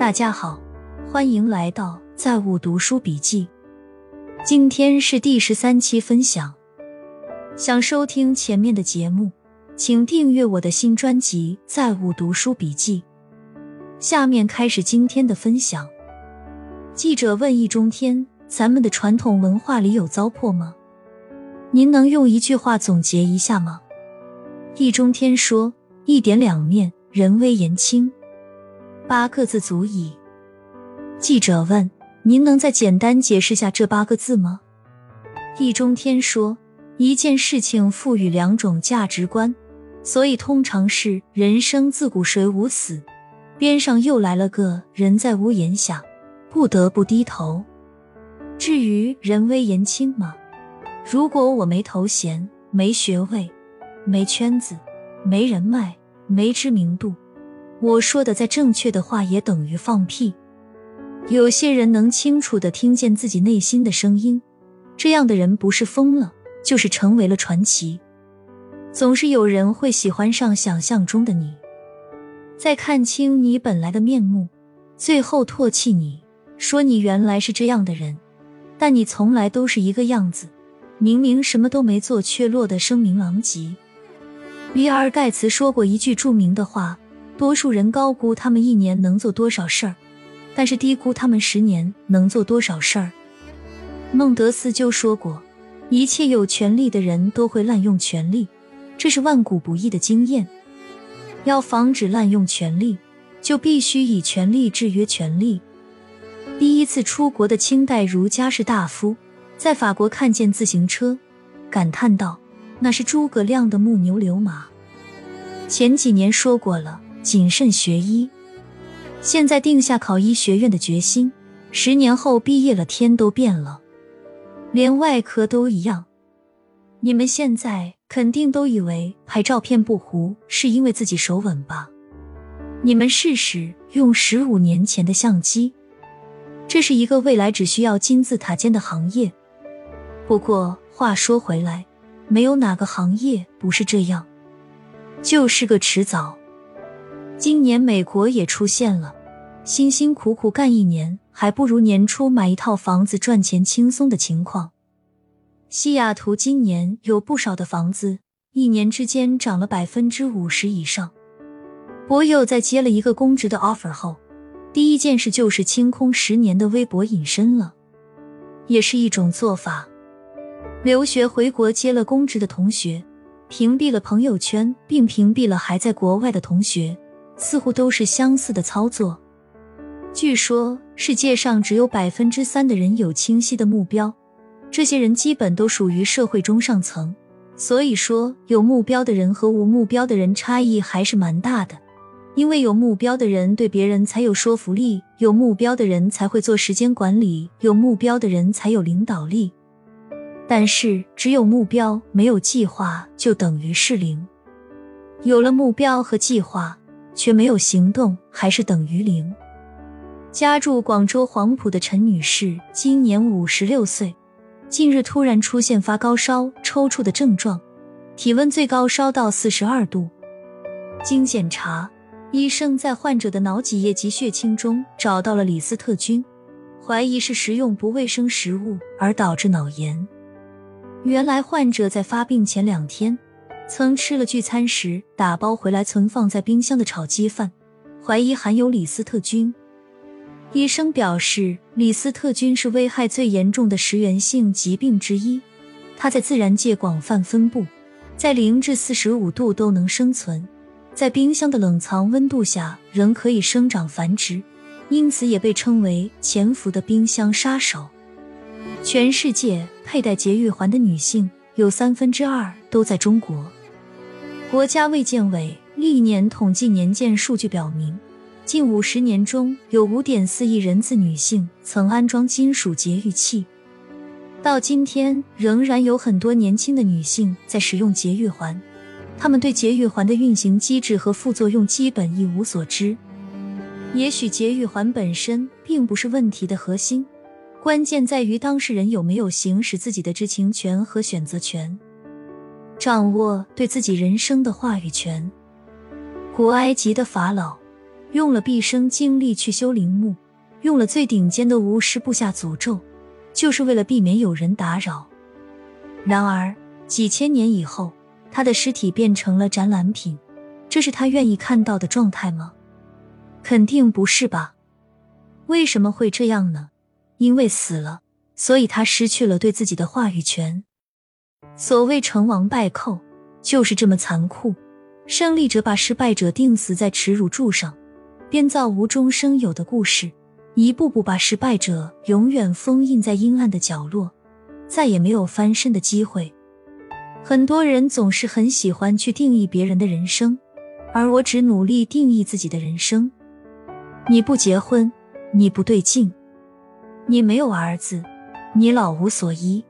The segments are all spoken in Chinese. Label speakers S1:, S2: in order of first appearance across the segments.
S1: 大家好，欢迎来到在物读书笔记。今天是第十三期分享。想收听前面的节目，请订阅我的新专辑《在物读书笔记》。下面开始今天的分享。记者问易中天：“咱们的传统文化里有糟粕吗？您能用一句话总结一下吗？”易中天说：“一点两面，人微言轻。”八个字足矣。记者问：“您能再简单解释下这八个字吗？”易中天说：“一件事情赋予两种价值观，所以通常是人生自古谁无死，边上又来了个人在屋檐下，不得不低头。至于人微言轻嘛，如果我没头衔、没学位、没圈子、没人脉、没知名度。”我说的再正确的话也等于放屁。有些人能清楚的听见自己内心的声音，这样的人不是疯了，就是成为了传奇。总是有人会喜欢上想象中的你，在看清你本来的面目，最后唾弃你，说你原来是这样的人，但你从来都是一个样子，明明什么都没做，却落得声名狼藉。比尔盖茨说过一句著名的话。多数人高估他们一年能做多少事儿，但是低估他们十年能做多少事儿。孟德斯鸠说过：“一切有权利的人都会滥用权力，这是万古不易的经验。要防止滥用权力，就必须以权力制约权力。”第一次出国的清代儒家士大夫在法国看见自行车，感叹道：“那是诸葛亮的木牛流马。”前几年说过了。谨慎学医，现在定下考医学院的决心。十年后毕业了，天都变了，连外科都一样。你们现在肯定都以为拍照片不糊是因为自己手稳吧？你们试试用十五年前的相机，这是一个未来只需要金字塔尖的行业。不过话说回来，没有哪个行业不是这样，就是个迟早。今年美国也出现了，辛辛苦苦干一年，还不如年初买一套房子赚钱轻松的情况。西雅图今年有不少的房子，一年之间涨了百分之五十以上。博友在接了一个公职的 offer 后，第一件事就是清空十年的微博隐身了，也是一种做法。留学回国接了公职的同学，屏蔽了朋友圈，并屏蔽了还在国外的同学。似乎都是相似的操作。据说世界上只有百分之三的人有清晰的目标，这些人基本都属于社会中上层。所以说，有目标的人和无目标的人差异还是蛮大的。因为有目标的人对别人才有说服力，有目标的人才会做时间管理，有目标的人才有领导力。但是，只有目标没有计划，就等于是零。有了目标和计划。却没有行动，还是等于零。家住广州黄埔的陈女士今年五十六岁，近日突然出现发高烧、抽搐的症状，体温最高烧到四十二度。经检查，医生在患者的脑脊液及血清中找到了李斯特菌，怀疑是食用不卫生食物而导致脑炎。原来患者在发病前两天。曾吃了聚餐时打包回来存放在冰箱的炒鸡饭，怀疑含有李斯特菌。医生表示，李斯特菌是危害最严重的食源性疾病之一，它在自然界广泛分布，在零至四十五度都能生存，在冰箱的冷藏温度下仍可以生长繁殖，因此也被称为潜伏的冰箱杀手。全世界佩戴节育环的女性有三分之二都在中国。国家卫健委历年统计年鉴数据表明，近五十年中有五点四亿人次女性曾安装金属节育器。到今天，仍然有很多年轻的女性在使用节育环，她们对节育环的运行机制和副作用基本一无所知。也许节育环本身并不是问题的核心，关键在于当事人有没有行使自己的知情权和选择权。掌握对自己人生的话语权。古埃及的法老用了毕生精力去修陵墓，用了最顶尖的巫师布下诅咒，就是为了避免有人打扰。然而几千年以后，他的尸体变成了展览品，这是他愿意看到的状态吗？肯定不是吧？为什么会这样呢？因为死了，所以他失去了对自己的话语权。所谓成王败寇，就是这么残酷。胜利者把失败者钉死在耻辱柱上，编造无中生有的故事，一步步把失败者永远封印在阴暗的角落，再也没有翻身的机会。很多人总是很喜欢去定义别人的人生，而我只努力定义自己的人生。你不结婚，你不对劲。你没有儿子，你老无所依，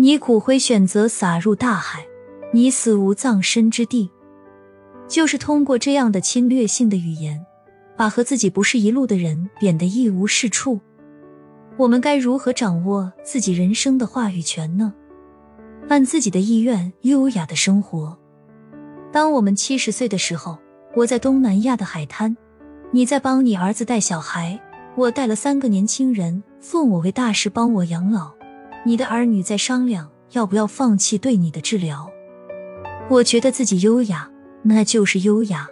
S1: 你骨灰选择撒入大海，你死无葬身之地。就是通过这样的侵略性的语言，把和自己不是一路的人贬得一无是处。我们该如何掌握自己人生的话语权呢？按自己的意愿，优雅的生活。当我们七十岁的时候，我在东南亚的海滩，你在帮你儿子带小孩。我带了三个年轻人，奉我为大师，帮我养老。你的儿女在商量要不要放弃对你的治疗。我觉得自己优雅，那就是优雅。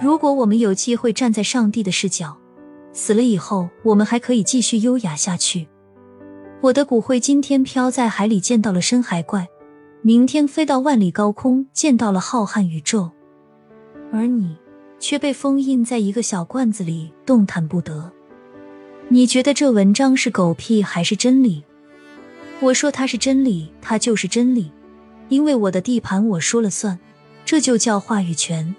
S1: 如果我们有机会站在上帝的视角，死了以后，我们还可以继续优雅下去。我的骨灰今天飘在海里，见到了深海怪；明天飞到万里高空，见到了浩瀚宇宙。而你。却被封印在一个小罐子里，动弹不得。你觉得这文章是狗屁还是真理？我说它是真理，它就是真理，因为我的地盘我说了算，这就叫话语权。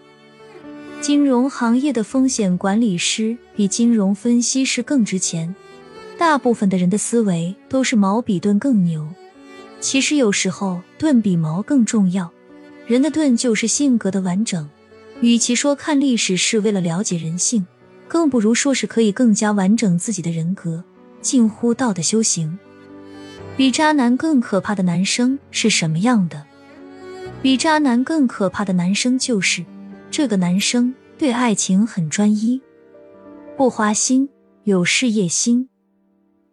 S1: 金融行业的风险管理师比金融分析师更值钱。大部分的人的思维都是矛比盾更牛，其实有时候盾比矛更重要。人的盾就是性格的完整。与其说看历史是为了了解人性，更不如说是可以更加完整自己的人格，近乎道的修行。比渣男更可怕的男生是什么样的？比渣男更可怕的男生就是这个男生对爱情很专一，不花心，有事业心，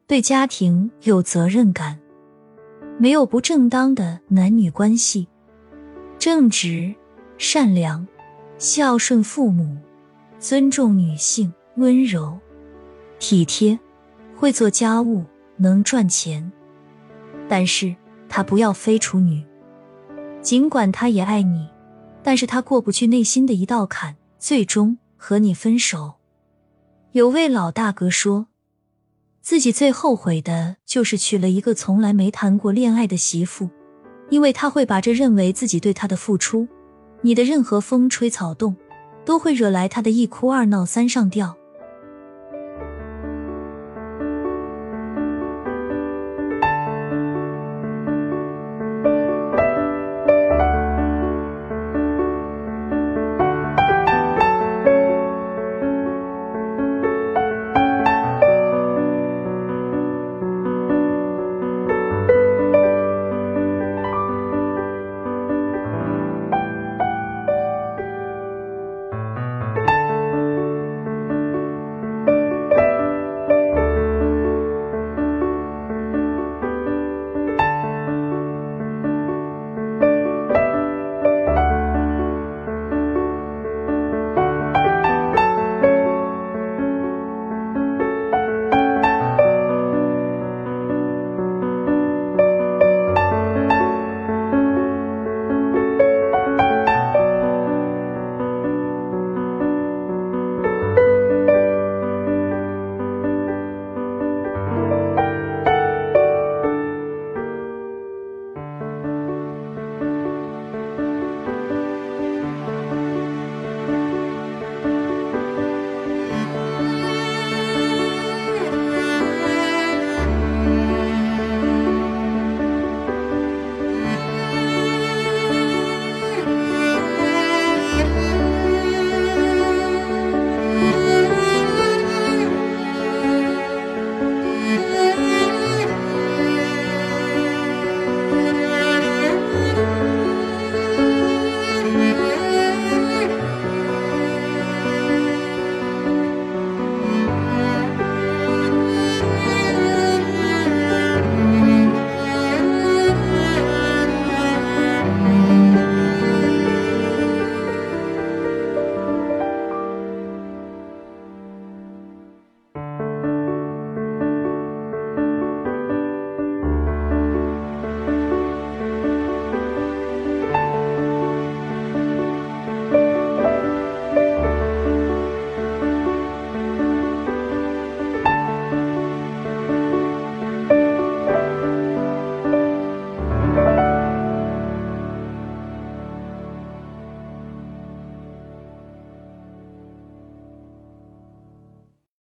S1: 对家庭有责任感，没有不正当的男女关系，正直，善良。孝顺父母，尊重女性，温柔体贴，会做家务，能赚钱。但是他不要非处女，尽管他也爱你，但是他过不去内心的一道坎，最终和你分手。有位老大哥说，自己最后悔的就是娶了一个从来没谈过恋爱的媳妇，因为他会把这认为自己对他的付出。你的任何风吹草动，都会惹来他的一哭二闹三上吊。